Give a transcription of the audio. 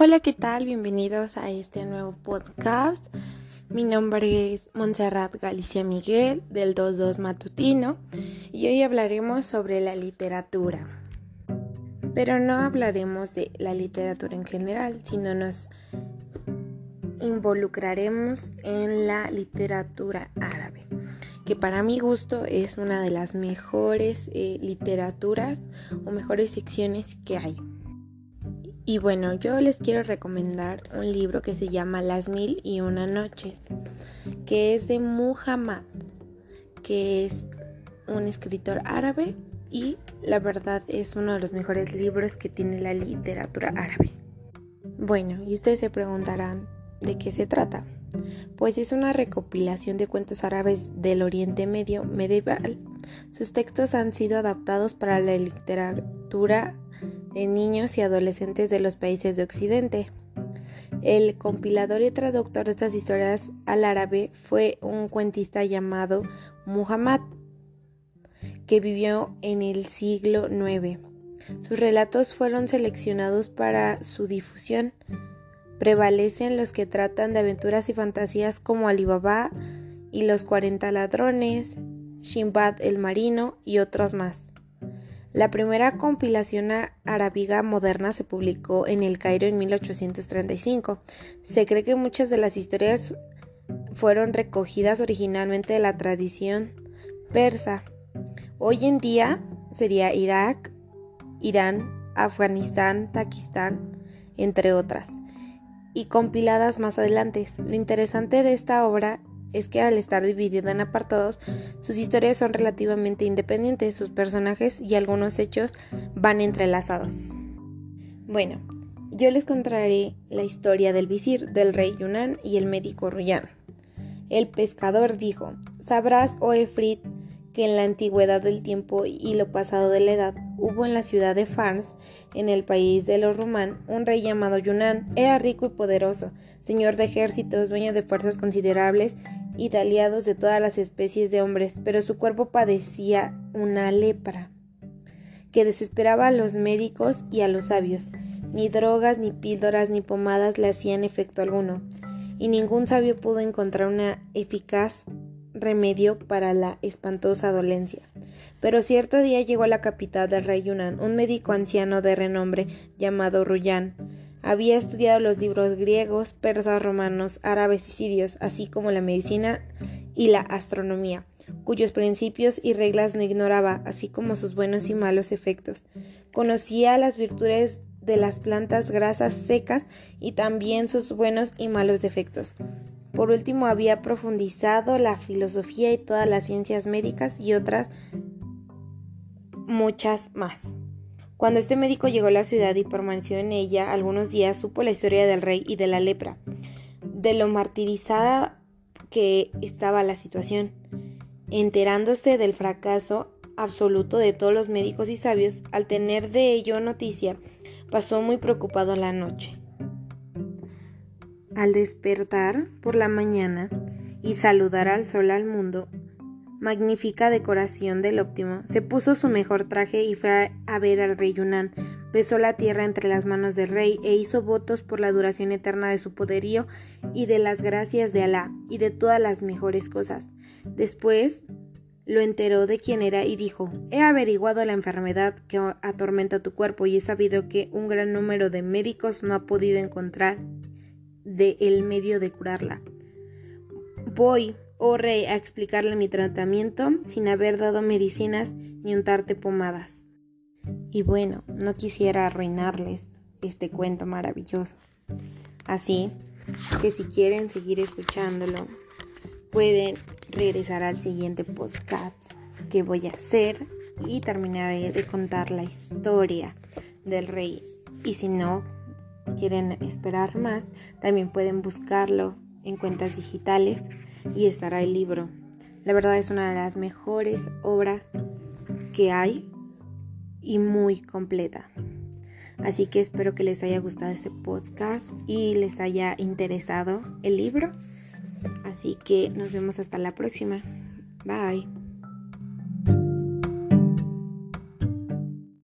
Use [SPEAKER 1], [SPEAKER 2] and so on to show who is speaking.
[SPEAKER 1] Hola, ¿qué tal? Bienvenidos a este nuevo podcast. Mi nombre es Montserrat Galicia Miguel del 22 Matutino y hoy hablaremos sobre la literatura. Pero no hablaremos de la literatura en general, sino nos involucraremos en la literatura árabe, que para mi gusto es una de las mejores eh, literaturas o mejores secciones que hay. Y bueno, yo les quiero recomendar un libro que se llama Las Mil y Una Noches, que es de Muhammad, que es un escritor árabe y la verdad es uno de los mejores libros que tiene la literatura árabe. Bueno, y ustedes se preguntarán, ¿de qué se trata? Pues es una recopilación de cuentos árabes del Oriente Medio medieval. Sus textos han sido adaptados para la de niños y adolescentes de los países de Occidente. El compilador y traductor de estas historias al árabe fue un cuentista llamado Muhammad, que vivió en el siglo IX. Sus relatos fueron seleccionados para su difusión. Prevalecen los que tratan de aventuras y fantasías como Alibaba y los 40 ladrones, Shimbad el marino y otros más. La primera compilación arábiga moderna se publicó en el Cairo en 1835. Se cree que muchas de las historias fueron recogidas originalmente de la tradición persa. Hoy en día sería Irak, Irán, Afganistán, Pakistán, entre otras, y compiladas más adelante. Lo interesante de esta obra es que al estar dividida en apartados, sus historias son relativamente independientes, sus personajes y algunos hechos van entrelazados. Bueno, yo les contaré la historia del visir, del rey Yunnan y el médico Ruyan. El pescador dijo, sabrás, oh Efrit, que en la antigüedad del tiempo y lo pasado de la edad hubo en la ciudad de Fars, en el país de los Rumán, un rey llamado Yunnan. Era rico y poderoso, señor de ejércitos, dueño de fuerzas considerables y de aliados de todas las especies de hombres, pero su cuerpo padecía una lepra que desesperaba a los médicos y a los sabios. Ni drogas, ni píldoras, ni pomadas le hacían efecto alguno, y ningún sabio pudo encontrar una eficaz remedio para la espantosa dolencia. Pero cierto día llegó a la capital del rey Yunnan un médico anciano de renombre llamado Ruyan, había estudiado los libros griegos, persas, romanos, árabes y sirios, así como la medicina y la astronomía, cuyos principios y reglas no ignoraba, así como sus buenos y malos efectos. Conocía las virtudes de las plantas grasas secas y también sus buenos y malos efectos. Por último, había profundizado la filosofía y todas las ciencias médicas y otras muchas más. Cuando este médico llegó a la ciudad y permaneció en ella algunos días, supo la historia del rey y de la lepra, de lo martirizada que estaba la situación. Enterándose del fracaso absoluto de todos los médicos y sabios, al tener de ello noticia, pasó muy preocupado la noche. Al despertar por la mañana y saludar al sol al mundo, magnífica decoración del óptimo, se puso su mejor traje y fue a ver al rey Yunnan. Besó la tierra entre las manos del rey e hizo votos por la duración eterna de su poderío y de las gracias de Alá y de todas las mejores cosas. Después lo enteró de quién era y dijo, he averiguado la enfermedad que atormenta tu cuerpo y he sabido que un gran número de médicos no ha podido encontrar de el medio de curarla. Voy o rey a explicarle mi tratamiento sin haber dado medicinas ni untarte pomadas. Y bueno, no quisiera arruinarles este cuento maravilloso. Así que si quieren seguir escuchándolo, pueden regresar al siguiente podcast que voy a hacer y terminaré de contar la historia del rey. Y si no quieren esperar más, también pueden buscarlo en cuentas digitales y estará el libro. La verdad es una de las mejores obras que hay y muy completa. Así que espero que les haya gustado este podcast y les haya interesado el libro. Así que nos vemos hasta la próxima. Bye.